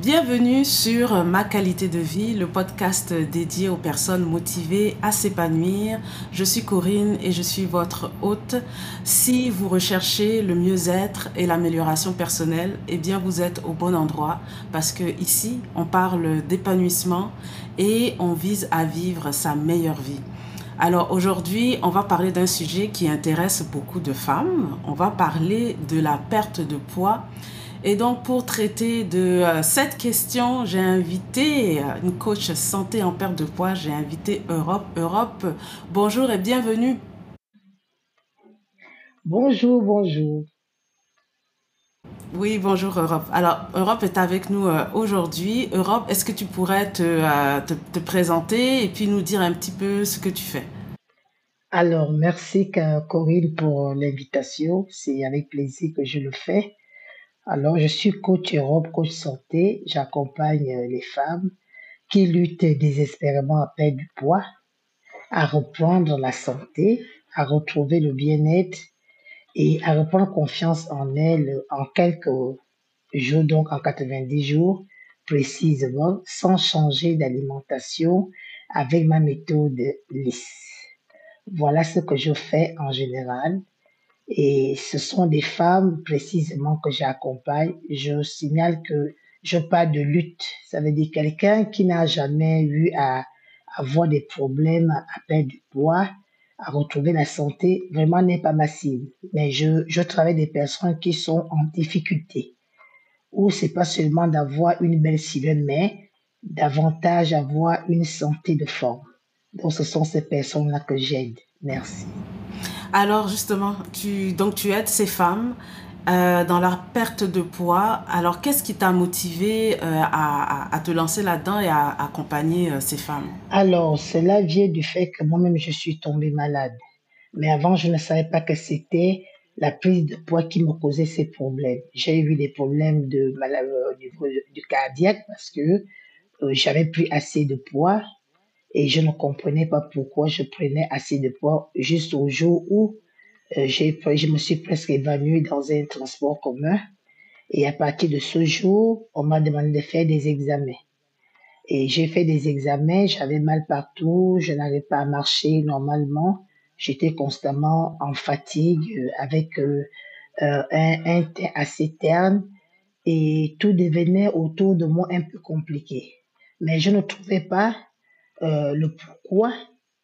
Bienvenue sur Ma qualité de vie, le podcast dédié aux personnes motivées à s'épanouir. Je suis Corinne et je suis votre hôte. Si vous recherchez le mieux-être et l'amélioration personnelle, eh bien vous êtes au bon endroit parce que ici, on parle d'épanouissement et on vise à vivre sa meilleure vie. Alors aujourd'hui, on va parler d'un sujet qui intéresse beaucoup de femmes. On va parler de la perte de poids et donc, pour traiter de euh, cette question, j'ai invité euh, une coach santé en perte de poids. J'ai invité Europe. Europe, bonjour et bienvenue. Bonjour, bonjour. Oui, bonjour Europe. Alors, Europe est avec nous euh, aujourd'hui. Europe, est-ce que tu pourrais te, te, te, présenter et puis nous dire un petit peu ce que tu fais? Alors, merci Corinne pour l'invitation. C'est avec plaisir que je le fais. Alors, je suis coach Europe, coach santé. J'accompagne euh, les femmes qui luttent désespérément à perdre du poids, à reprendre la santé, à retrouver le bien-être et à reprendre confiance en elles en quelques jours, donc en 90 jours précisément, sans changer d'alimentation avec ma méthode lisse. Voilà ce que je fais en général et ce sont des femmes précisément que j'accompagne. Je signale que je parle de lutte. Ça veut dire quelqu'un qui n'a jamais eu à avoir des problèmes à perdre du poids, à retrouver la santé, vraiment n'est pas ma cible. Mais je, je travaille des personnes qui sont en difficulté. Où c'est pas seulement d'avoir une belle silhouette, mais davantage avoir une santé de forme. Donc ce sont ces personnes-là que j'aide. Merci. Alors justement, tu, donc tu aides ces femmes euh, dans leur perte de poids. Alors qu'est-ce qui t'a motivé euh, à, te lancer là-dedans et à, accompagner euh, ces femmes? Alors cela vient du fait que moi-même je suis tombée malade. Mais avant, je ne savais pas que c'était la prise de poids qui me causait ces problèmes. J'ai eu des problèmes de maladie niveau du cardiaque parce que j'avais plus assez de poids et je ne comprenais pas pourquoi je prenais assez de poids juste au jour où euh, je me suis presque évanouie dans un transport commun. Et à partir de ce jour, on m'a demandé de faire des examens. Et j'ai fait des examens, j'avais mal partout, je n'arrivais pas marcher normalement. J'étais constamment en fatigue euh, avec euh, euh, un, un assez terne et tout devenait autour de moi un peu compliqué. Mais je ne trouvais pas euh, le pourquoi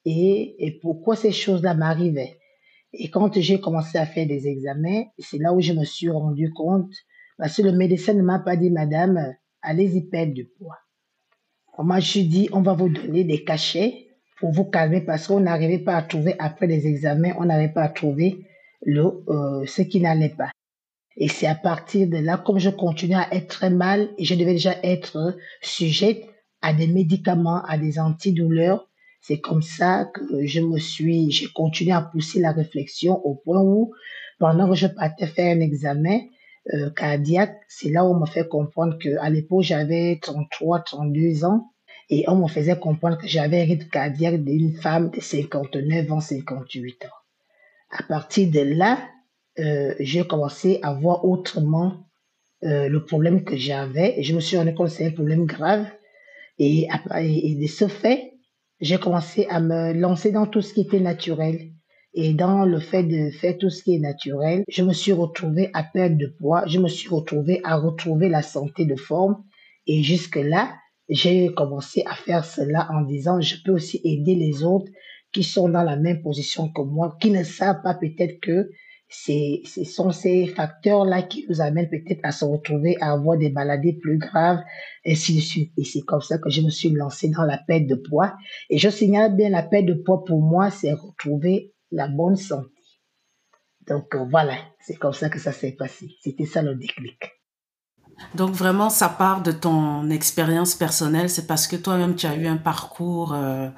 et, et pourquoi ces choses-là m'arrivaient. Et quand j'ai commencé à faire des examens, c'est là où je me suis rendu compte, parce que le médecin ne m'a pas dit, madame, allez-y perdre du poids. Moi, je dit, on va vous donner des cachets pour vous calmer parce qu'on n'arrivait pas à trouver, après les examens, on n'arrivait pas à trouver le, euh, ce qui n'allait pas. Et c'est à partir de là, comme je continuais à être très mal et je devais déjà être sujette à des médicaments, à des antidouleurs. C'est comme ça que je me suis, j'ai continué à pousser la réflexion au point où, pendant que je partais faire un examen euh, cardiaque, c'est là où on m'a fait comprendre que à l'époque j'avais 33, 32 ans et on me faisait comprendre que j'avais un rythme cardiaque d'une femme de 59 ans, 58 ans. À partir de là, euh, j'ai commencé à voir autrement euh, le problème que j'avais et je me suis rendu compte que c'est un problème grave et, et de ce fait, j'ai commencé à me lancer dans tout ce qui était naturel. Et dans le fait de faire tout ce qui est naturel, je me suis retrouvée à perdre de poids, je me suis retrouvée à retrouver la santé de forme. Et jusque-là, j'ai commencé à faire cela en disant, je peux aussi aider les autres qui sont dans la même position que moi, qui ne savent pas peut-être que c'est, ce sont ces facteurs-là qui nous amènent peut-être à se retrouver à avoir des maladies plus graves, ainsi de suite. Et c'est comme ça que je me suis lancée dans la perte de poids. Et je signale bien, la perte de poids pour moi, c'est retrouver la bonne santé. Donc euh, voilà, c'est comme ça que ça s'est passé. C'était ça le déclic. Donc vraiment, ça part de ton expérience personnelle. C'est parce que toi-même, tu as eu un parcours euh,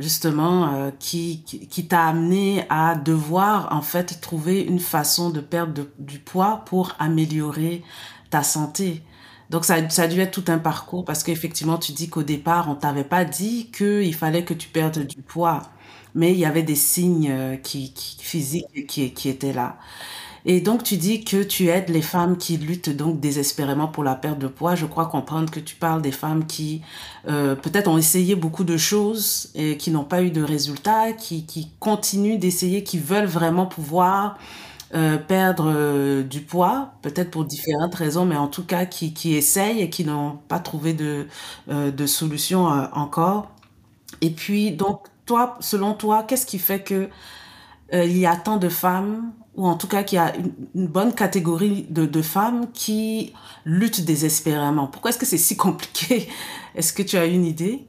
justement euh, qui, qui, t'a amené à devoir en fait trouver une façon de perdre du poids pour améliorer ta santé. Donc ça, ça a dû être tout un parcours parce qu'effectivement tu dis qu'au départ on t'avait pas dit qu'il fallait que tu perdes du poids, mais il y avait des signes euh, qui, qui physiques qui, qui étaient là. Et donc, tu dis que tu aides les femmes qui luttent donc désespérément pour la perte de poids. Je crois comprendre que tu parles des femmes qui euh, peut-être ont essayé beaucoup de choses et qui n'ont pas eu de résultats, qui, continuent d'essayer, qui veulent vraiment pouvoir euh, perdre euh, du poids, peut-être pour différentes raisons, mais en tout cas qui, qui essayent et qui n'ont pas trouvé de, de solution encore. Et puis, donc, toi, selon toi, qu'est-ce qui fait que il y a tant de femmes ou en tout cas qu'il y a une, bonne catégorie de, de, femmes qui luttent désespérément. Pourquoi est-ce que c'est si compliqué? Est-ce que tu as une idée?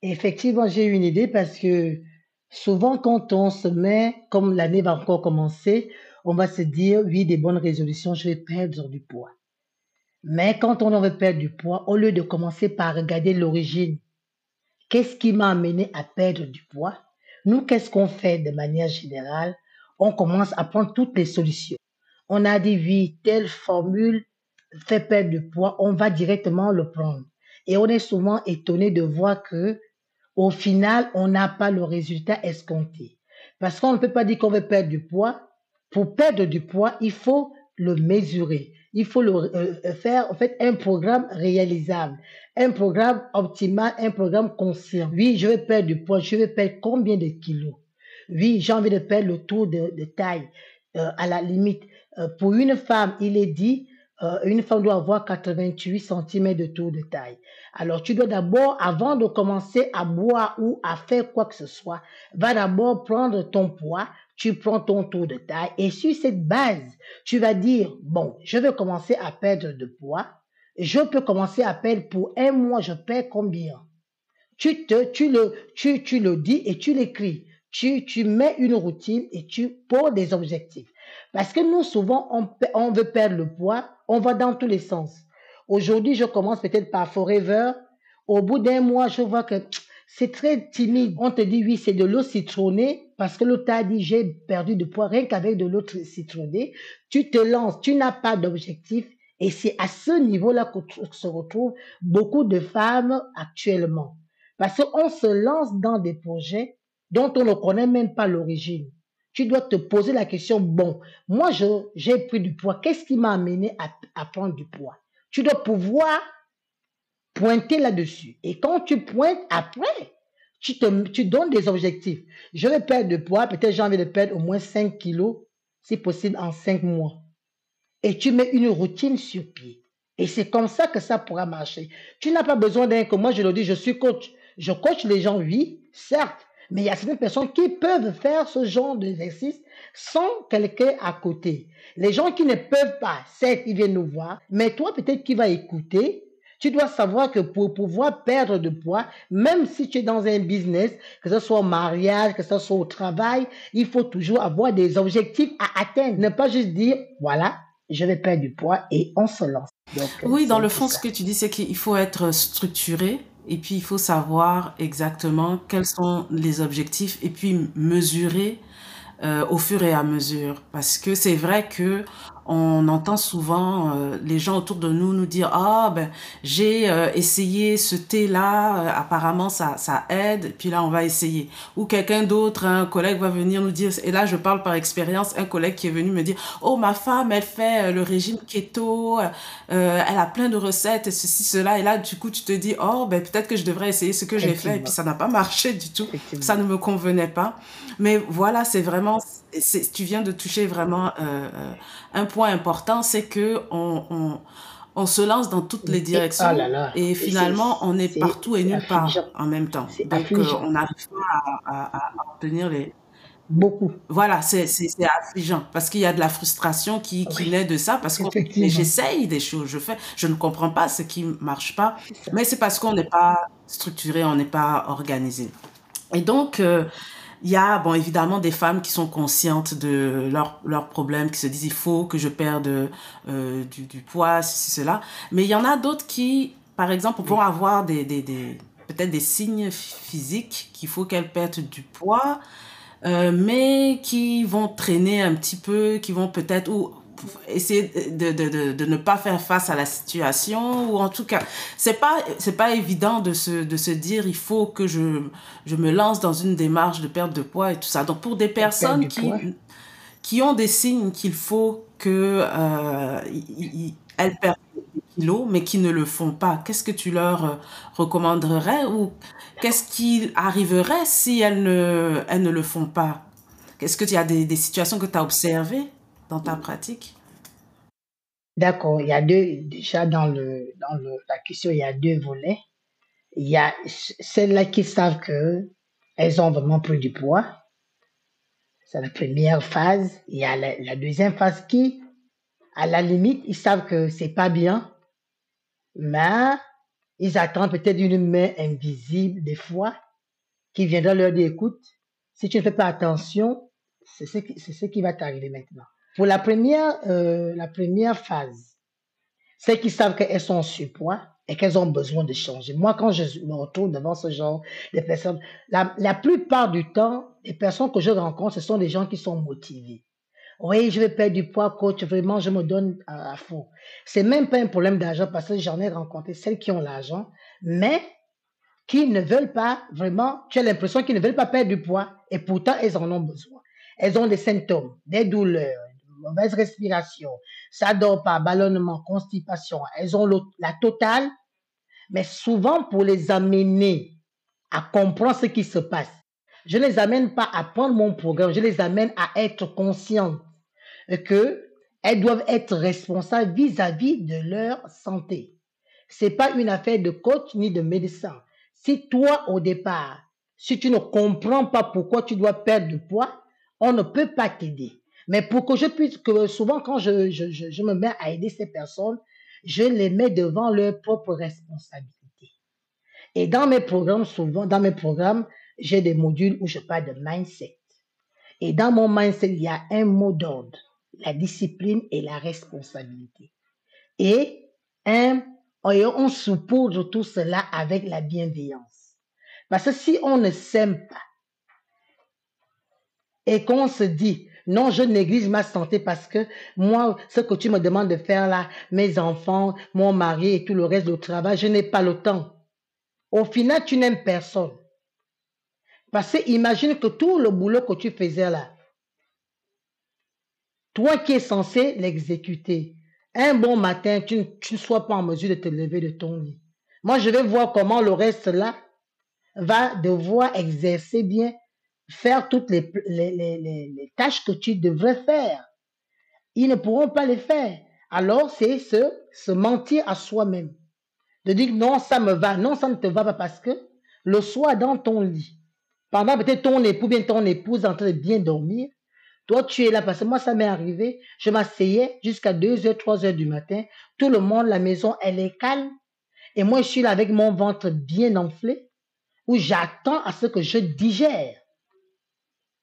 Effectivement, j'ai une idée parce que souvent quand on se met, comme l'année va encore commencer, on va se dire, oui, des bonnes résolutions, je vais perdre du poids. Mais quand on veut perdre du poids, au lieu de commencer par regarder l'origine, qu'est-ce qui m'a amené à perdre du poids? Nous, qu'est-ce qu'on fait de manière générale? On commence à prendre toutes les solutions. On a dit, oui, telle formule fait perdre du poids, on va directement le prendre. Et on est souvent étonné de voir que, au final, on n'a pas le résultat escompté. Parce qu'on ne peut pas dire qu'on veut perdre du poids. Pour perdre du poids, il faut le mesurer. Il faut le, euh, faire en fait un programme réalisable, un programme optimal, un programme conscient. Oui, je vais perdre du poids, je vais perdre combien de kilos? Oui, j'ai envie de perdre le tour de, taille. Euh, à la limite, euh, pour une femme, il est dit, une femme doit avoir 88 cm de tour de taille. Alors, tu dois d'abord, avant de commencer à boire ou à faire quoi que ce soit, va d'abord prendre ton poids, tu prends ton tour de taille et sur cette base, tu vas dire, bon, je vais commencer à perdre de poids. Je peux commencer à perdre pour un mois, je perds combien? Tu te, tu le, tu, tu le dis et tu l'écris. Tu, tu mets une routine et tu poses des objectifs. Parce que nous, souvent, on, on veut perdre le poids, on va dans tous les sens. Aujourd'hui, je commence peut-être par Forever. Au bout d'un mois, je vois que c'est très timide. On te dit oui, c'est de l'eau citronnée parce que l'autre t'a dit j'ai perdu de poids rien qu'avec de l'eau citronnée. Tu te lances, tu n'as pas d'objectif et c'est à ce niveau-là que se retrouvent beaucoup de femmes actuellement. Parce qu'on se lance dans des projets dont on ne connaît même pas l'origine. Tu dois te poser la question, bon, moi j'ai pris du poids, qu'est-ce qui m'a amené à, prendre du poids? Tu dois pouvoir pointer là-dessus. Et quand tu pointes après, tu, donnes des objectifs. Je vais perdre de poids, peut-être j'ai envie de perdre au moins 5 kilos, si possible en 5 mois. Et tu mets une routine sur pied. Et c'est comme ça que ça pourra marcher. Tu n'as pas besoin d'un que moi je le dis, je suis coach. Je coach les gens, oui, certes. Mais il y a certaines personnes qui peuvent faire ce genre d'exercice sans quelqu'un à côté. Les gens qui ne peuvent pas, certes, ils viennent nous voir, mais toi peut-être qui vas écouter, tu dois savoir que pour pouvoir perdre de poids, même si tu es dans un business, que ce soit au mariage, que ce soit au travail, il faut toujours avoir des objectifs à atteindre. Ne pas juste dire, voilà, je vais perdre du poids et on se lance. oui, dans le fond, ce que tu dis, c'est qu'il faut être structuré et puis il faut savoir exactement quels sont les objectifs et puis mesurer euh, au fur et à mesure. Parce que c'est vrai que on entend souvent euh, les gens autour de nous nous dire ah ben j'ai euh, essayé ce thé là euh, apparemment ça ça aide puis là on va essayer. Ou quelqu'un d'autre un collègue va venir nous dire et là je parle par expérience un collègue qui est venu me dire oh ma femme elle fait le régime keto elle a plein de recettes et ceci cela et là du coup tu te dis oh ben peut-être que je devrais essayer ce que j'ai fait et puis ça n'a pas marché du tout. Ça ne me convenait pas. Mais voilà c'est vraiment tu viens de toucher vraiment euh, un point important, c'est que on, on, on, se lance dans toutes les directions ah et finalement on est, partout et nulle part en même temps. Donc euh, on n'arrive pas à, à, obtenir les... Beaucoup. Voilà, c'est affligeant parce qu'il y a de la frustration qui, qui naît de ça parce que j'essaye des choses, je fais, je ne comprends pas ce qui marche pas, mais c'est parce qu'on n'est pas structuré, on n'est pas organisé. Et donc, euh, il y a, bon, évidemment, des femmes qui sont conscientes de leurs leur problèmes, qui se disent il faut que je perde euh, du, du, poids, ceci, cela. Mais il y en a d'autres qui, par exemple, vont avoir des, des, des peut-être des signes physiques qu'il faut qu'elles perdent du poids, euh, mais qui vont traîner un petit peu, qui vont peut-être, ou essayer de, de, de, ne pas faire face à la situation ou en tout cas c'est pas c'est pas évident de se de se dire il faut que je je me lance dans une démarche de perte de poids et tout ça. Donc pour des personnes qui qui ont des signes qu'il faut que euh, elles perdent des kilos mais qui ne le font pas qu'est-ce que tu leur euh, recommanderais ou qu'est-ce qui arriverait si elles ne elles ne le font pas? Est-ce que tu as des, des situations que tu as observées? Dans ta pratique? D'accord, il y a deux, déjà dans, le, dans la question, il y a deux volets. Il y a celles-là qui savent que elles ont vraiment pris du poids. C'est la première phase. Il y a la, deuxième phase qui, à la limite, ils savent que c'est pas bien, mais ils attendent peut-être une main invisible des fois qui viendra leur dire, écoute, si tu ne fais pas attention, c'est ce qui, c'est ce qui va t'arriver maintenant. Pour la première, euh, la première phase, c'est qu'ils savent qu'elles sont en surpoids et qu'elles ont besoin de changer. Moi, quand je me retrouve devant ce genre de personnes, la, la plupart du temps, les personnes que je rencontre, ce sont des gens qui sont motivés. Oui, je vais perdre du poids, coach, vraiment, je me donne à, à fond. C'est même pas un problème d'argent parce que j'en ai rencontré celles qui ont l'argent, mais qui ne veulent pas vraiment, tu as l'impression qu'ils ne veulent pas perdre du poids et pourtant elles en ont besoin. Elles ont des symptômes, des douleurs, mauvaise respiration, ça dort pas, ballonnement, constipation, elles ont la totale, mais souvent pour les amener à comprendre ce qui se passe, je ne les amène pas à prendre mon programme, je les amène à être conscientes que elles doivent être responsables vis-à-vis -vis de leur santé. C'est pas une affaire de coach ni de médecin. Si toi, au départ, si tu ne comprends pas pourquoi tu dois perdre du poids, on ne peut pas t'aider. Mais pour que je puisse, que souvent quand je, je, je, me mets à aider ces personnes, je les mets devant leur propre responsabilité. Et dans mes programmes, souvent, dans mes programmes, j'ai des modules où je parle de mindset. Et dans mon mindset, il y a un mot d'ordre, la discipline et la responsabilité. Et un, on saupoudre tout cela avec la bienveillance. Parce que si on ne s'aime pas et qu'on se dit, non, je néglige ma santé parce que moi, ce que tu me demandes de faire là, mes enfants, mon mari et tout le reste du travail, je n'ai pas le temps. Au final, tu n'aimes personne. Parce que imagine que tout le boulot que tu faisais là, toi qui es censé l'exécuter, un bon matin, tu, tu ne sois pas en mesure de te lever de ton lit. Moi, je vais voir comment le reste là va devoir exercer bien faire toutes les, tâches que tu devrais faire. Ils ne pourront pas les faire. Alors, c'est se, se mentir à soi-même. De dire non, ça me va, non, ça ne te va pas parce que le soir dans ton lit, pendant peut-être ton époux, bien ton épouse en train de bien dormir, toi tu es là parce que moi ça m'est arrivé, je m'asseyais jusqu'à 2 heures, 3 heures du matin, tout le monde, la maison, elle est calme, et moi je suis là avec mon ventre bien enflé, où j'attends à ce que je digère.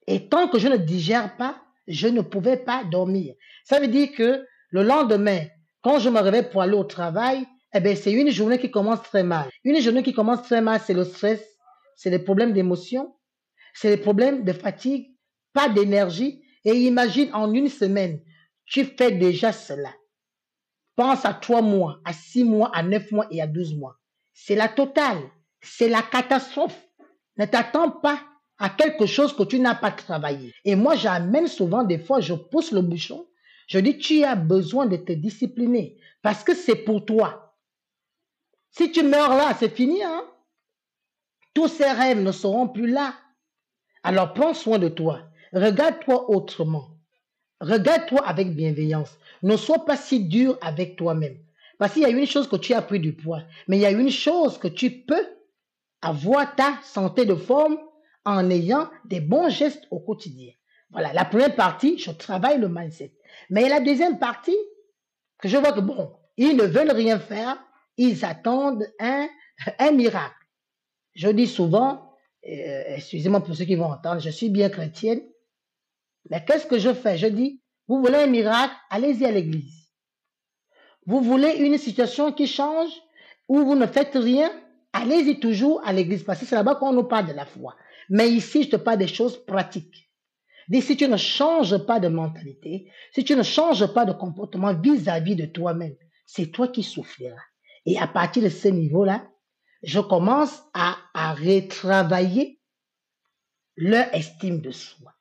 Et tant que je ne digère pas, je ne pouvais pas dormir. Ça veut dire que le lendemain, quand je me réveille pour aller au travail, eh bien, c'est une journée qui commence très mal. Une journée qui commence très mal, c'est le stress, c'est les problèmes d'émotion, c'est les problèmes de fatigue, pas d'énergie. Et imagine en une semaine, tu fais déjà cela. Pense à trois mois, à six mois, à neuf mois et à douze mois. C'est la totale. C'est la catastrophe. Ne t'attends pas à quelque chose que tu n'as pas travaillé. Et moi, j'amène souvent, des fois, je pousse le bouchon. Je dis, tu as besoin de te discipliner parce que c'est pour toi. Si tu meurs là, c'est fini. Hein? Tous ces rêves ne seront plus là. Alors prends soin de toi. Regarde-toi autrement. Regarde-toi avec bienveillance. Ne sois pas si dur avec toi-même. Parce qu'il y a une chose que tu as pris du poids, mais il y a une chose que tu peux avoir ta santé de forme en ayant des bons gestes au quotidien. Voilà, la première partie, je travaille le mindset. Mais la deuxième partie, que je vois que bon, ils ne veulent rien faire, ils attendent un, un miracle. Je dis souvent, euh, excusez-moi pour ceux qui vont entendre, je suis bien chrétienne, mais qu'est-ce que je fais? Je dis, vous voulez un miracle, allez-y à l'église. Vous voulez une situation qui change, où vous ne faites rien, allez-y toujours à l'église, parce que c'est là-bas qu'on nous parle de la foi. Mais ici, je te parle des choses pratiques. Dis, si tu ne changes pas de mentalité, si tu ne changes pas de comportement vis-à-vis de toi-même, c'est toi qui souffriras. Et à partir de ce niveau-là, je commence à, retravailler leur estime de soi.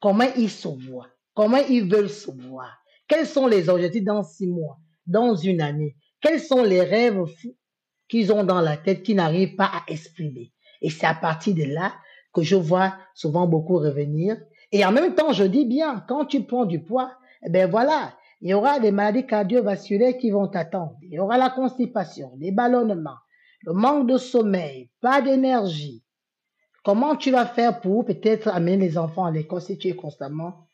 Comment ils se voient, comment ils veulent se voir, quels sont les objectifs dans six mois, dans une année, quels sont les rêves fous qu'ils ont dans la tête qui n'arrivent pas à exprimer? Et c'est à partir de là que je vois souvent beaucoup revenir. Et en même temps, je dis bien, quand tu prends du poids, eh ben voilà, il y aura des maladies cardiovasculaires qui vont t'attendre. Il y aura la constipation, les ballonnements, le manque de sommeil, pas d'énergie. Comment tu vas faire pour peut-être amener les enfants à l'école si tu es constamment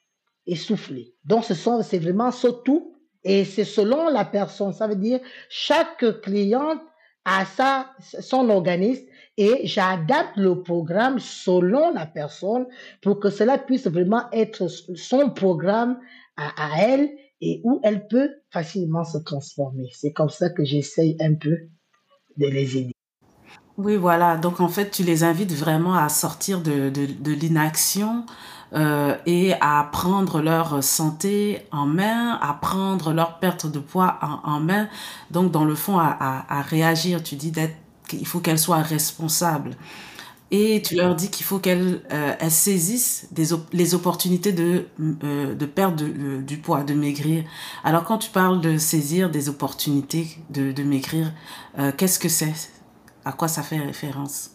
essoufflé? Donc, ce sont, c'est vraiment surtout, et c'est selon la personne. Ça veut dire, chaque cliente a sa, son organisme et j'adapte le programme selon la personne pour que cela puisse vraiment être son programme à, elle et où elle peut facilement se transformer. C'est comme ça que j'essaye un peu de les aider. Oui, voilà. Donc, en fait, tu les invites vraiment à sortir de, de, l'inaction euh, et à prendre leur santé en main, à prendre leur perte de poids en, main. Donc, dans le fond, à, à réagir. Tu dis d'être, qu'il faut qu'elles soient responsables. Et tu leur dis qu'il faut qu'elles euh, saisissent les opportunités de, euh, de perdre du poids, de maigrir. Alors, quand tu parles de saisir des opportunités de, de maigrir, euh, qu'est-ce que c'est? À quoi ça fait référence?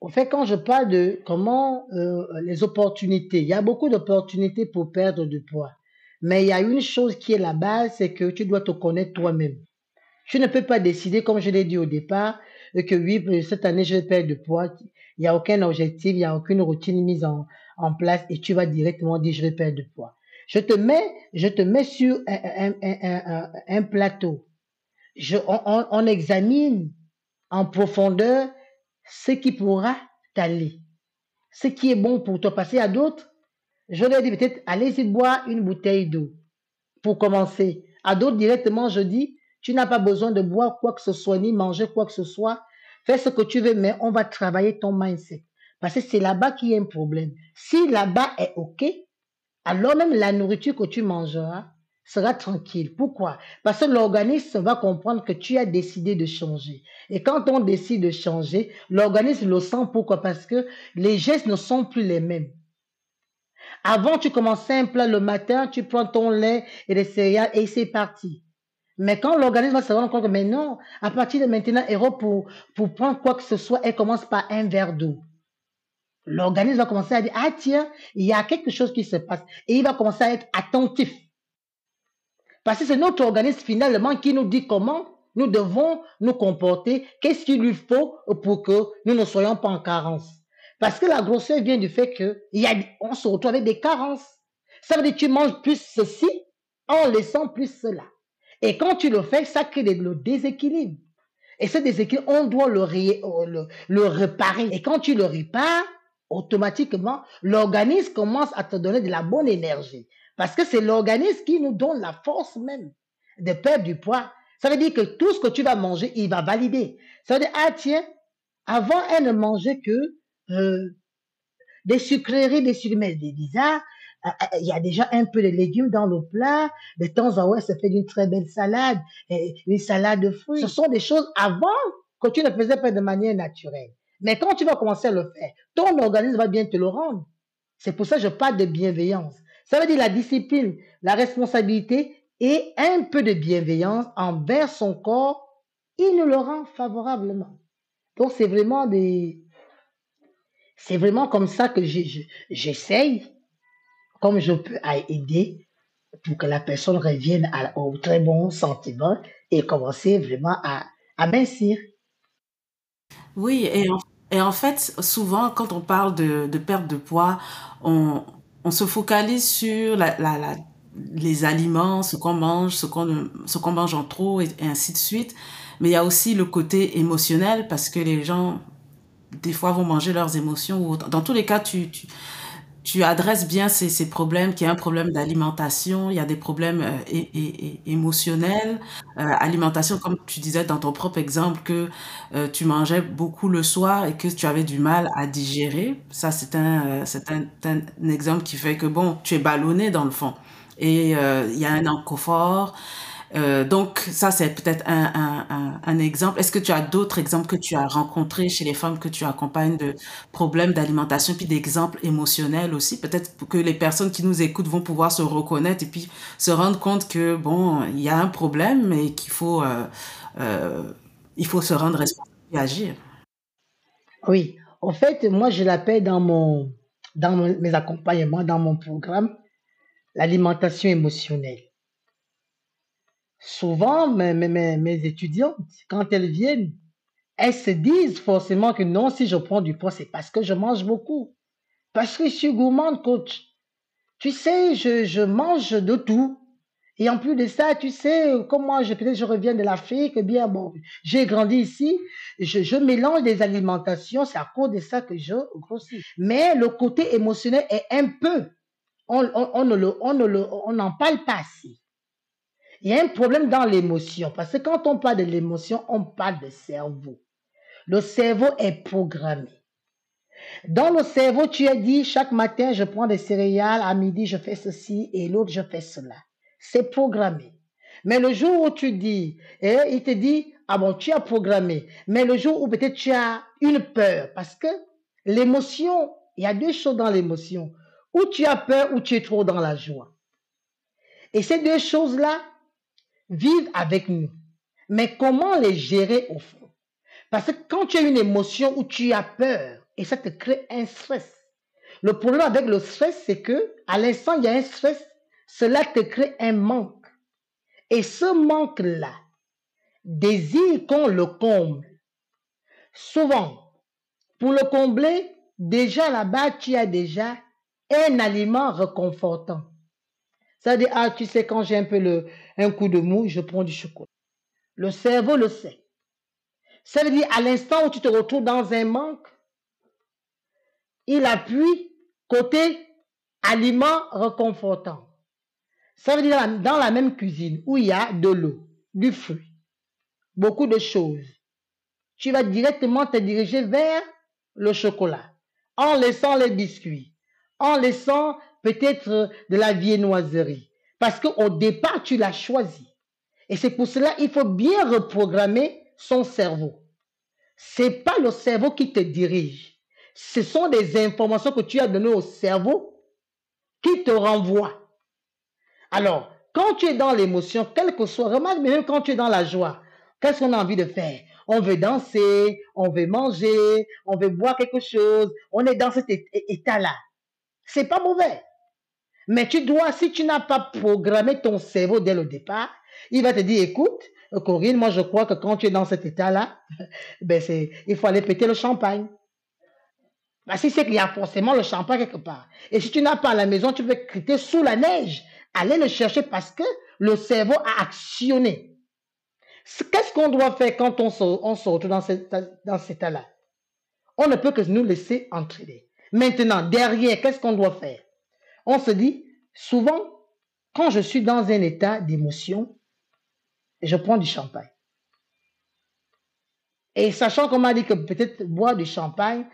Au fait, quand je parle de comment euh, les opportunités, il y a beaucoup d'opportunités pour perdre du poids. Mais il y a une chose qui est la base, c'est que tu dois te connaître toi-même. Tu ne peux pas décider, comme je l'ai dit au départ, que oui, cette année, je vais perdre du poids. Il n'y a aucun objectif, il n'y a aucune routine mise en, place et tu vas directement dire, je vais perdre du poids. Je te mets, je te mets sur un, plateau. Je, on, on examine en profondeur ce qui pourra t'aller, ce qui est bon pour toi. Y a d'autres, je leur dis peut-être, allez-y boire une bouteille d'eau pour commencer. À d'autres, directement, je dis, tu n'as pas besoin de boire quoi que ce soit, ni manger quoi que ce soit. Fais ce que tu veux, mais on va travailler ton mindset. Parce que c'est là-bas qu'il y a un problème. Si là-bas est OK, alors même la nourriture que tu mangeras sera tranquille. Pourquoi? Parce que l'organisme va comprendre que tu as décidé de changer. Et quand on décide de changer, l'organisme le sent. Pourquoi? Parce que les gestes ne sont plus les mêmes. Avant, tu commençais un plat le matin, tu prends ton lait et les céréales et c'est parti. Mais quand l'organisme va se rendre compte que, mais non, à partir de maintenant, héros, pour, pour prendre quoi que ce soit, elle commence par un verre d'eau. L'organisme va commencer à dire, ah tiens, il y a quelque chose qui se passe. Et il va commencer à être attentif. Parce que c'est notre organisme finalement qui nous dit comment nous devons nous comporter, qu'est-ce qu'il lui faut pour que nous ne soyons pas en carence. Parce que la grosseur vient du fait que se retrouve avec des carences. Ça veut dire que tu manges plus ceci en laissant plus cela. Et quand tu le fais, ça crée le déséquilibre. Et ce déséquilibre, on doit le, ré, le, réparer. Et quand tu le répares, automatiquement, l'organisme commence à te donner de la bonne énergie. Parce que c'est l'organisme qui nous donne la force même de perdre du poids. Ça veut dire que tout ce que tu vas manger, il va valider. Ça veut dire, ah tiens, avant, elle ne mangeait que euh, des sucreries, des sucreries, des bizarres. Il y a déjà un peu de légumes dans le plat. De temps en temps, ça fait une très belle salade, une salade de fruits. Ce sont des choses avant que tu ne faisais pas de manière naturelle. Mais quand tu vas commencer à le faire, ton organisme va bien te le rendre. C'est pour ça que je parle de bienveillance. Ça veut dire la discipline, la responsabilité et un peu de bienveillance envers son corps, il nous le rend favorablement. Donc c'est vraiment des, c'est vraiment comme ça que j'essaye, comme je peux aider pour que la personne revienne au très bon sentiment et commencer vraiment à, à mincir. Oui, et en, et en fait, souvent, quand on parle de, de perte de poids, on, on se focalise sur la, la, les aliments, ce qu'on mange, ce qu'on qu'on mange en trop et, ainsi de suite. Mais il y a aussi le côté émotionnel parce que les gens des fois vont manger leurs émotions dans tous les cas tu tu adresses bien ces, ces problèmes, qu'il y a un problème d'alimentation, il y a des problèmes euh, é- émotionnels, euh, alimentation, comme tu disais dans ton propre exemple, que euh, tu mangeais beaucoup le soir et que tu avais du mal à digérer. Ça, c'est un, euh, c'est un, un exemple qui fait que, bon, tu es ballonné dans le fond. Et euh, il y a un inconfort. Euh, donc, ça, c'est peut-être un, un, exemple. Est-ce que tu as d'autres exemples que tu as rencontrés chez les femmes que tu accompagnes de problèmes d'alimentation, puis d'exemples émotionnels aussi? Peut-être que les personnes qui nous écoutent vont pouvoir se reconnaître et puis se rendre compte que, bon, il y a un problème et qu'il faut, euh, euh, il faut se rendre responsable et agir. Oui, en fait, moi, je l'appelle dans mon, dans mes accompagnements, dans mon programme, l'alimentation émotionnelle. Souvent, mes, mes, mes étudiantes, quand elles viennent, elles se disent forcément que non, si je prends du poids, c'est parce que je mange beaucoup. Parce que je suis gourmande, coach. Tu sais, je, mange de tout. Et en plus de ça, tu sais, comme je, peut-être je reviens de l'Afrique, eh bien, bon, j'ai grandi ici, je, mélange des alimentations, c'est à cause de ça que je grossis. Mais le côté émotionnel est un peu, on, on, on ne le, on ne le, on n'en parle pas assez. Il y a un problème dans l'émotion, parce que quand on parle de l'émotion, on parle de cerveau. Le cerveau est programmé. Dans le cerveau, tu as dit, chaque matin, je prends des céréales, à midi, je fais ceci, et l'autre, je fais cela. C'est programmé. Mais le jour où tu dis, et il te dit, ah bon, tu as programmé. Mais le jour où peut-être tu as une peur, parce que l'émotion, il y a deux choses dans l'émotion. Ou tu as peur, ou tu es trop dans la joie. Et ces deux choses-là vivent avec nous. Mais comment les gérer au fond? Parce que quand tu as une émotion où tu as peur, et ça te crée un stress. Le problème avec le stress, c'est que à l'instant, il y a un stress, cela te crée un manque. Et ce manque-là désire qu'on le comble. Souvent, pour le combler, déjà là-bas, tu as déjà un aliment réconfortant. Ça dire, ah, tu sais, quand j'ai un peu un coup de mou, je prends du chocolat. Le cerveau le sait. Ça veut dire, à l'instant où tu te retrouves dans un manque, il appuie côté aliment réconfortant. Ça veut dire dans la même cuisine où il y a de l'eau, du fruit, beaucoup de choses. Tu vas directement te diriger vers le chocolat en laissant les biscuits, en laissant peut-être de la viennoiserie. Parce qu'au départ, tu l'as choisi. Et c'est pour cela qu'il faut bien reprogrammer son cerveau. C'est pas le cerveau qui te dirige. Ce sont des informations que tu as données au cerveau qui te renvoient. Alors, quand tu es dans l'émotion, quel que soit, remarque même quand tu es dans la joie, qu'est-ce qu'on a envie de faire? On veut danser, on veut manger, on veut boire quelque chose, on est dans cet état-là. C'est pas mauvais. Mais tu dois, si tu n'as pas programmé ton cerveau dès le départ, il va te dire, écoute, Corinne, moi je crois que quand tu es dans cet état-là, ben c'est, il faut aller péter le champagne. Bah, si c'est qu'il y a forcément le champagne quelque part. Et si tu n'as pas à la maison, tu peux crier sous la neige. Allez le chercher parce que le cerveau a actionné. Qu'est-ce qu'on doit faire quand on se, on se retrouve dans, cet- dans cet état-là? On ne peut que nous laisser entraîner. Maintenant, derrière, qu'est-ce qu'on doit faire? On se dit, souvent, quand je suis dans un état d'émotion, je prends du champagne. Et sachant qu'on m'a dit que peut-être boire du champagne,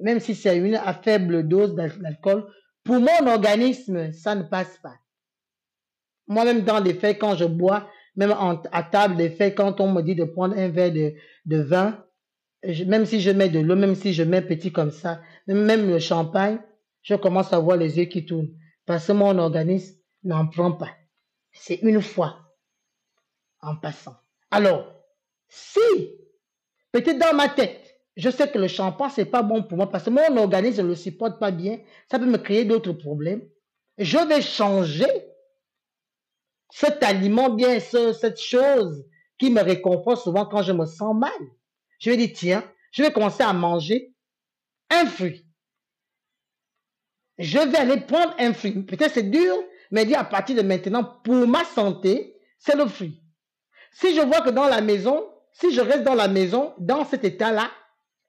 même si c'est une à faible dose d'al- d'alcool, pour mon organisme, ça ne passe pas. Moi-même, dans les faits, quand je bois, même à table des faits, quand on me dit de prendre un verre de, vin, même si je mets de l'eau, même si je mets petit comme ça, même le champagne, je commence à voir les yeux qui tournent. Parce que mon organisme n'en prend pas. C'est une fois en passant. Alors, si Peut-être dans ma tête, je sais que le champagne, c'est pas bon pour moi parce que mon organisme ne le supporte pas bien. Ça peut me créer d'autres problèmes. Je vais changer cet aliment, bien ce- cette chose qui me réconforte souvent quand je me sens mal. Je vais dire, tiens, je vais commencer à manger un fruit. Je vais aller prendre un fruit. Peut-être c'est dur, mais dire à partir de maintenant, pour ma santé, c'est le fruit. Si je vois que dans la maison, si je reste dans la maison, dans cet état-là,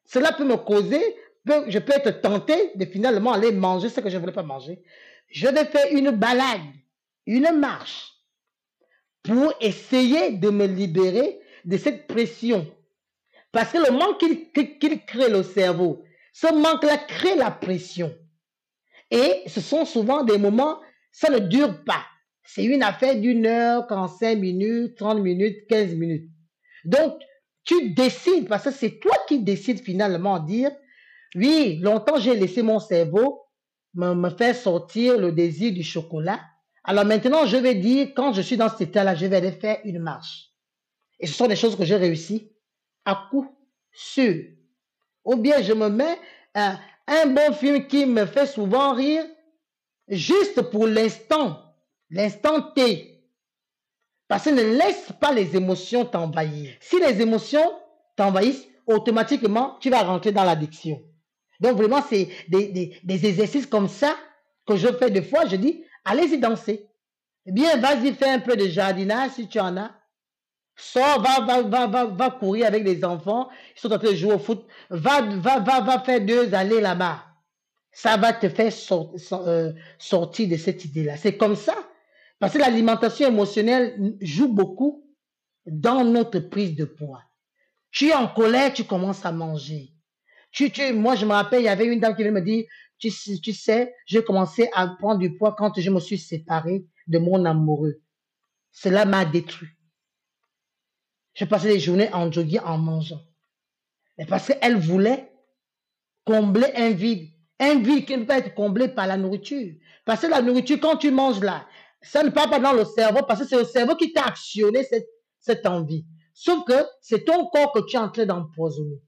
cela peut me causer je peux être tenté de finalement aller manger ce que je ne voulais pas manger. Je vais faire une balade, une marche pour essayer de me libérer de cette pression. Parce que le manque qu'il crée le cerveau, ce manque-là crée la pression. Et ce sont souvent des moments, ça ne dure pas. C'est une affaire d'une heure, 45 minutes, 30 minutes, 15 minutes. Donc, tu décides, parce que c'est toi qui décides finalement dire, oui, longtemps j'ai laissé mon cerveau me, faire sortir le désir du chocolat. Alors maintenant, je vais dire, quand je suis dans cet état-là, je vais aller faire une marche. Et ce sont des choses que j'ai réussi à coup sûr. Ou bien je me mets un, un bon film qui me fait souvent rire, juste pour l'instant, l'instant T. Parce que ne laisse pas les émotions t'envahir. Si les émotions t'envahissent, automatiquement, tu vas rentrer dans l'addiction. Donc vraiment, c'est des, exercices comme ça que je fais des fois. Je dis, allez-y danser. Eh bien, vas-y, fais un peu de jardinage si tu en as. Sors, va, va, va, va, courir avec les enfants. Ils sont en train de jouer au foot. Va, va, va, va faire deux allées là-bas. Ça va te faire euh, sortir de cette idée-là. C'est comme ça. Parce que l'alimentation émotionnelle joue beaucoup dans notre prise de poids. Tu es en colère, tu commences à manger. Tu, tu, moi, je me rappelle, il y avait une dame qui venait me dire, tu, tu sais, j'ai commencé à prendre du poids quand je me suis séparé de mon amoureux. Cela m'a détruit. Je passais des journées en jogging en mangeant. Mais parce qu'elle voulait combler un vide. Un vide qui ne peut pas être comblé par la nourriture. Parce que la nourriture, quand tu manges là, ça ne part pas dans le cerveau parce que c'est le cerveau qui t'a actionné cette, cette envie. Sauf que c'est ton corps que tu es en train d'empoisonner.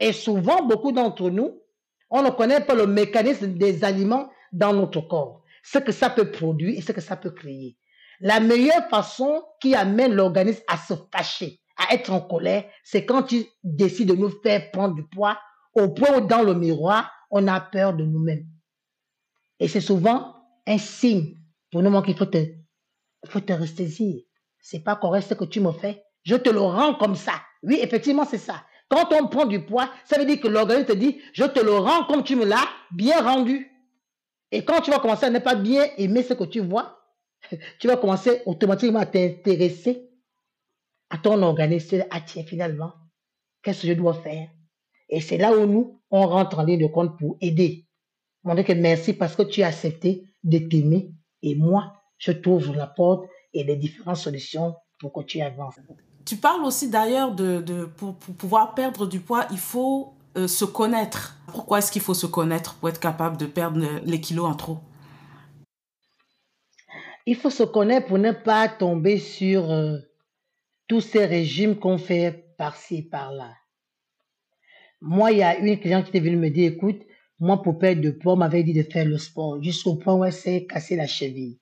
Et souvent, beaucoup d'entre nous, on ne connaît pas le mécanisme des aliments dans notre corps. Ce que ça peut produire et ce que ça peut créer. La meilleure façon qui amène l'organisme à se fâcher, à être en colère, c'est quand tu décides de nous faire prendre du poids au point où dans le miroir, on a peur de nous-mêmes. Et c'est souvent un signe pour nous qu'il faut te, faut te ressaisir. C'est pas correct ce que tu me fais. Je te le rends comme ça. Oui, effectivement, c'est ça. Quand on prend du poids, ça veut dire que l'organisme te dit, je te le rends comme tu me l'as bien rendu. Et quand tu vas commencer à ne pas bien aimer ce que tu vois, tu vas commencer automatiquement à t'intéresser à ton organisme. Ah tiens, finalement, qu'est-ce que je dois faire? Et c'est là où nous, on rentre en ligne de compte pour aider. On dit que merci parce que tu as accepté de t'aimer et moi, je t'ouvre la porte et les différentes solutions pour que tu avances. Tu parles aussi d'ailleurs de, pour, pouvoir perdre du poids, il faut euh, se connaître. Pourquoi est-ce qu'il faut se connaître pour être capable de perdre les kilos en trop? Il faut se connaître pour ne pas tomber sur euh, tous ces régimes qu'on fait par-ci par-là. Moi, il y a une cliente qui est venue me dire, écoute, moi, pour perdre de poids, m'avait dit de faire le sport jusqu'au point où elle s'est cassée la cheville.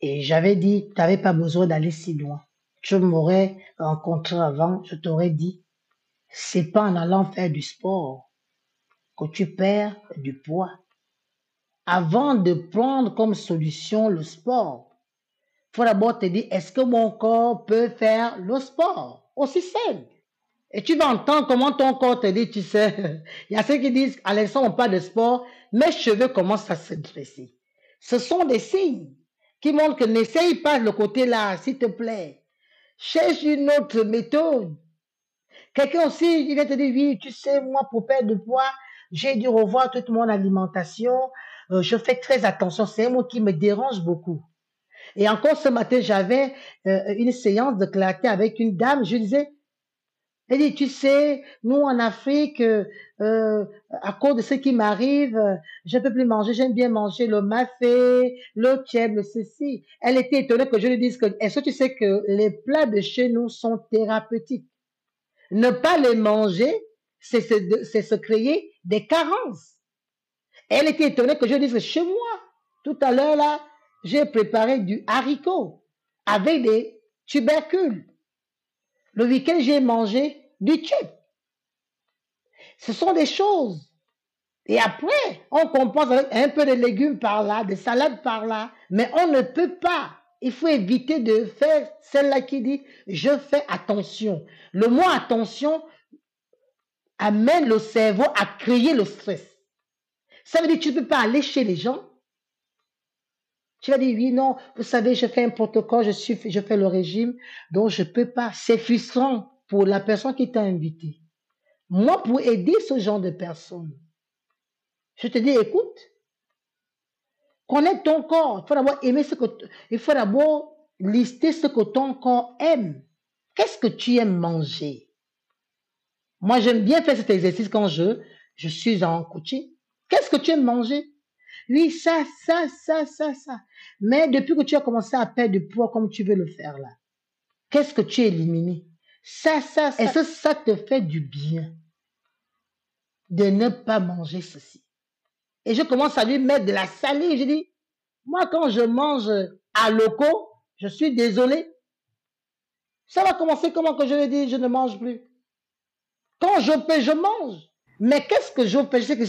Et j'avais dit, tu n'avais pas besoin d'aller si loin. Tu m'aurais rencontré avant, je t'aurais dit, c'est pas en allant faire du sport que tu perds du poids avant de prendre comme solution le sport. Il faut d'abord te dire, est-ce que mon corps peut faire le sport Aussi simple? Et tu vas entendre comment ton corps te dit, tu sais, il y a ceux qui disent, Alexandre, on parle de sport, mes cheveux commencent à se dresser. Ce sont des signes qui montrent que n'essaye pas le côté là, s'il te plaît. Cherche une autre méthode. Quelqu'un aussi, il va te dire, oui, tu sais, moi, pour perdre de poids, j'ai dû revoir toute mon alimentation, euh, je fais très attention. C'est un mot qui me dérange beaucoup. Et encore ce matin, j'avais euh, une séance de clarté avec une dame. Je disais, elle dit, tu sais, nous en Afrique, euh, à cause de ce qui m'arrive, je ne peux plus manger. J'aime bien manger le mafé, le tchèb, le ceci. Elle était étonnée que je lui dise que, est-ce que tu sais que les plats de chez nous sont thérapeutiques? Ne pas les manger, c'est se créer des carences. Elle était étonnée que je dise chez moi, tout à l'heure là, j'ai préparé du haricot avec des tubercules. Le week-end, j'ai mangé du chip. Ce sont des choses. Et après, on compense avec un peu de légumes par là, des salades par là. Mais on ne peut pas. Il faut éviter de faire celle-là qui dit je fais attention. Le mot attention amène le cerveau à créer le stress. Ça veut dire que tu ne peux pas aller chez les gens. Tu vas dire, oui, non, vous savez, je fais un protocole, je, suis, je fais le régime, donc je ne peux pas. C'est frustrant pour la personne qui t'a invité. Moi, pour aider ce genre de personnes, je te dis, écoute, connais ton corps. Il faut d'abord aimer ce que, il faut d'abord lister ce que ton corps aime. Qu'est-ce que tu aimes manger? Moi, j'aime bien faire cet exercice quand je, je suis en coaching. Qu'est-ce que tu aimes manger? Oui, ça, ça, ça, ça, ça. Mais depuis que tu as commencé à perdre du poids comme tu veux le faire là, qu'est-ce que tu as éliminé? Ça, ça, ça. Est-ce que ça te fait du bien de ne pas manger ceci? Et je commence à lui mettre de la salée. Je dis, moi, quand je mange à loco, je suis désolé. Ça va commencer comment que je vais dire, je ne mange plus? Quand je peux, je mange. Mais qu'est-ce que je peux? Je sais que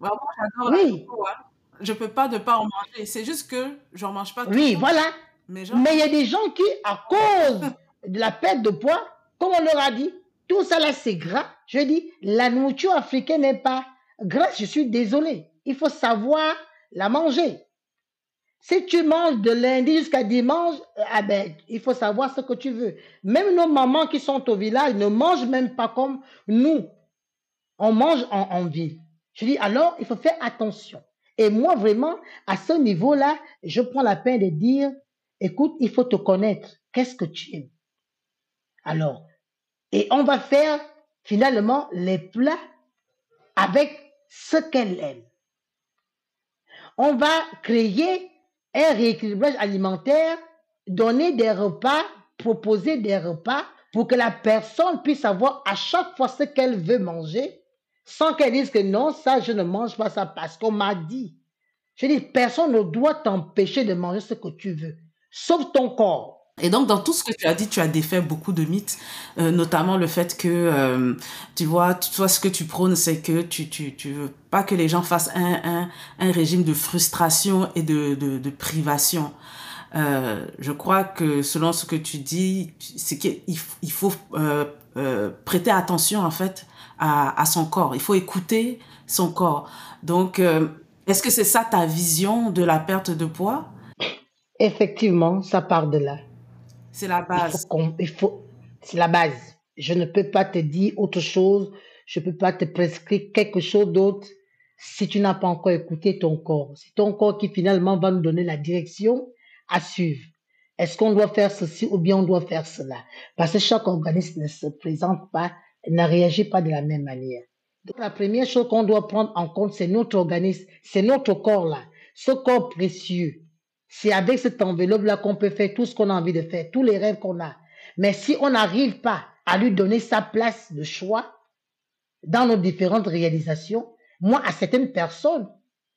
moi, j'adore oui. Hein. Je peux pas ne pas en manger. C'est juste que je n'en mange pas. Oui, voilà. Mais il y a des gens qui, à cause de la perte de poids, comme on leur a dit, tout ça là, c'est gras. Je dis, la nourriture africaine n'est pas grasse. Je suis désolé. Il faut savoir la manger. Si tu manges de lundi jusqu'à dimanche, ah ben, il faut savoir ce que tu veux. Même nos mamans qui sont au village ne mangent même pas comme nous. On mange en, ville. Je dis, alors, il faut faire attention. Et moi, vraiment, à ce niveau-là, je prends la peine de dire, écoute, il faut te connaître. Qu'est-ce que tu aimes? Alors, et on va faire finalement les plats avec ce qu'elle aime. On va créer un rééquilibrage alimentaire, donner des repas, proposer des repas pour que la personne puisse avoir à chaque fois ce qu'elle veut manger, sans qu'elle dise que non, ça, je ne mange pas ça parce qu'on m'a dit. Je dis, personne ne doit t'empêcher de manger ce que tu veux, sauf ton corps. Et donc, dans tout ce que tu as dit, tu as défait beaucoup de mythes, euh, notamment le fait que, euh, tu vois, toi, ce que tu prônes, c'est que tu, tu, tu veux pas que les gens fassent un, un, un régime de frustration et de, de, privation. Euh, je crois que selon ce que tu dis, c'est qu'il il faut euh, prêter attention, en fait, à, à son corps. Il faut écouter son corps. Donc, euh, est-ce que c'est ça ta vision de la perte de poids? Effectivement, ça part de là. C'est la base. Il faut, c'est la base. Je ne peux pas te dire autre chose. Je ne peux pas te prescrire quelque chose d'autre si tu n'as pas encore écouté ton corps. C'est ton corps qui finalement va nous donner la direction à suivre. Est-ce qu'on doit faire ceci ou bien on doit faire cela? Parce que chaque organisme ne se présente pas, ne réagit pas de la même manière. Donc la première chose qu'on doit prendre en compte, c'est notre organisme, c'est notre corps-là, ce corps précieux c'est avec cette enveloppe-là qu'on peut faire tout ce qu'on a envie de faire, tous les rêves qu'on a. Mais si on n'arrive pas à lui donner sa place de choix dans nos différentes réalisations, moi, à certaines personnes,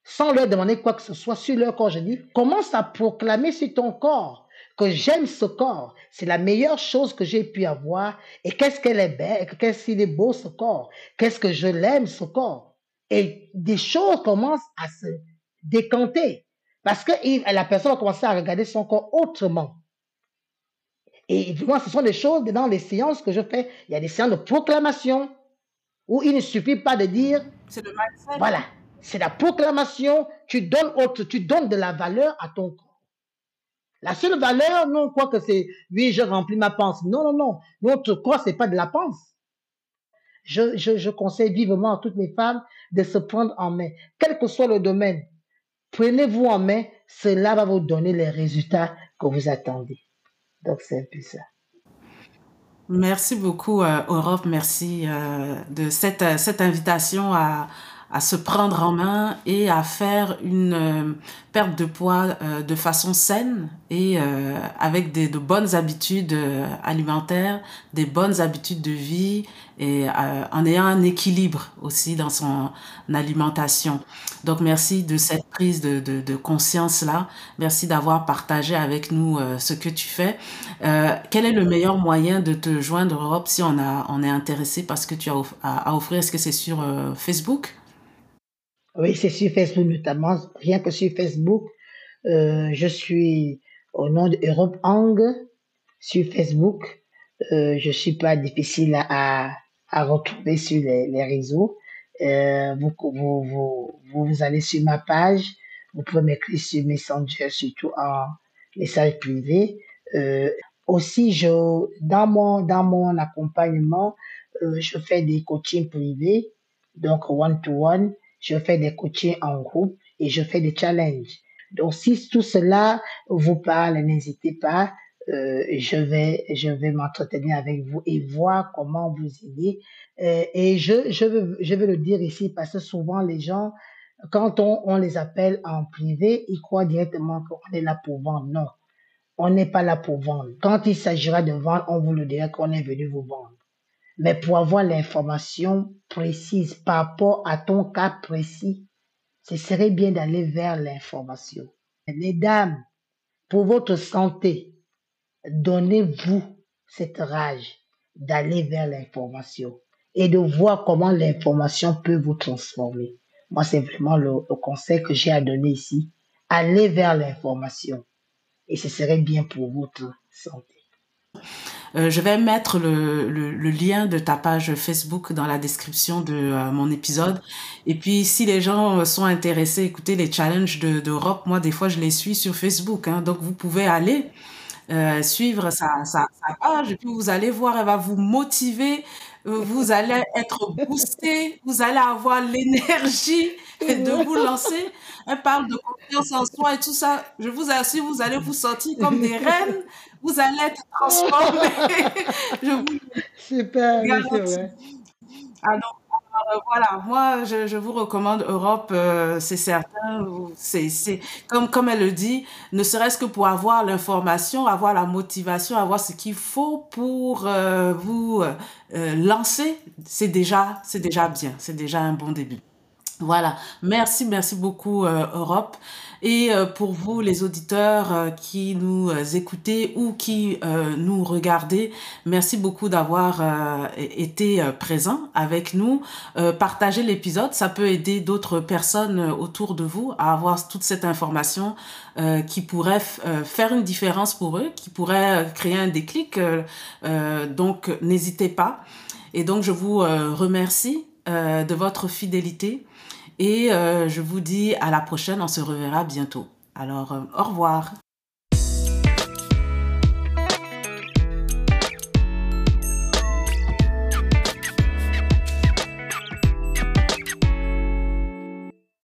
sans leur demander quoi que ce soit sur leur corps, je dis, commence à proclamer sur ton corps que j'aime ce corps. C'est la meilleure chose que j'ai pu avoir. Et qu'est-ce qu'elle est belle, qu'est-ce qu'il est beau ce corps. Qu'est-ce que je l'aime ce corps. Et des choses commencent à se décanter. Parce que la personne va commencer à regarder son corps autrement. Et moi, ce sont des choses dans les séances que je fais. Il y a des séances de proclamation où il ne suffit pas de dire. C'est le mindset. Voilà. C'est la proclamation. Tu donnes autre, tu donnes de la valeur à ton corps. La seule valeur, non, quoi que c'est, oui, je remplis ma pensée. Non, non, non. Notre corps, c'est pas de la pensée. Je, conseille vivement à toutes les femmes de se prendre en main, quel que soit le domaine. Prenez-vous en main, cela va vous donner les résultats que vous attendez. Donc, c'est un peu ça. Merci beaucoup, euh, Europe. Merci euh, de cette, cette invitation à, à se prendre en main et à faire une euh, perte de poids euh, de façon saine et euh, avec des, de bonnes habitudes alimentaires, des bonnes habitudes de vie et en ayant un équilibre aussi dans son alimentation. Donc merci de cette prise de, de, de conscience là. Merci d'avoir partagé avec nous ce que tu fais. quel est le meilleur moyen de te joindre Europe si on a on est intéressé parce que tu as à, offrir? Est-ce que c'est sur Facebook? Oui, c'est sur Facebook notamment. Rien que sur Facebook, euh, je suis au nom de Europe Ang sur Facebook. Euh, je suis pas difficile à, à retrouver sur les, les réseaux. Euh, vous, vous, vous, vous allez sur ma page, vous pouvez m'écrire sur Messenger, surtout en message privé. Euh, aussi, je, dans mon, dans mon accompagnement, euh, je fais des coachings privés, donc one-to-one. Je fais des coachings en groupe et je fais des challenges. Donc, si tout cela vous parle, n'hésitez pas. Euh, je vais, je vais m'entretenir avec vous et voir comment vous aider. Euh, et je, je, veux, je veux le dire ici parce que souvent les gens, quand on, on les appelle en privé, ils croient directement qu'on est là pour vendre. Non, on n'est pas là pour vendre. Quand il s'agira de vendre, on vous le dira qu'on est venu vous vendre. Mais pour avoir l'information précise par rapport à ton cas précis, ce serait bien d'aller vers l'information. Mesdames, pour votre santé, donnez-vous cette rage d'aller vers l'information et de voir comment l'information peut vous transformer. Moi, c'est vraiment le, conseil que j'ai à donner ici. Allez vers l'information et ce serait bien pour votre santé. Euh, je vais mettre le, le, le, lien de ta page Facebook dans la description de euh, mon épisode. Et puis, si les gens sont intéressés, écoutez les challenges d'Europe, de, moi, des fois, je les suis sur Facebook. Hein, donc, vous pouvez aller euh, suivre sa, sa, sa, page et puis vous allez voir, elle va vous motiver, vous allez être boosté, vous allez avoir l'énergie de vous lancer. Elle parle de confiance en soi et tout ça. Je vous assure, vous allez vous sentir comme des reines, vous allez être transformés. Je vous Super, c'est vrai. Alors, euh, voilà, moi, je, vous recommande Europe, euh, c'est certain. C'est, comme comme elle le dit, ne serait-ce que pour avoir l'information, avoir la motivation, avoir ce qu'il faut pour euh, vous lancer, c'est déjà c'est déjà bien, c'est déjà un bon début. Voilà, merci, merci beaucoup Europe. Et euh, pour vous, les auditeurs euh, qui nous euh, écoutez ou qui nous regardez, merci beaucoup d'avoir été présent avec nous. partagez l'épisode, ça peut aider d'autres personnes autour de vous à avoir toute cette information qui pourrait faire une différence pour eux, qui pourrait créer un déclic. donc, n'hésitez pas. Et donc, je vous remercie de votre fidélité. Et euh, je vous dis à la prochaine, on se reverra bientôt. Alors, euh, au revoir.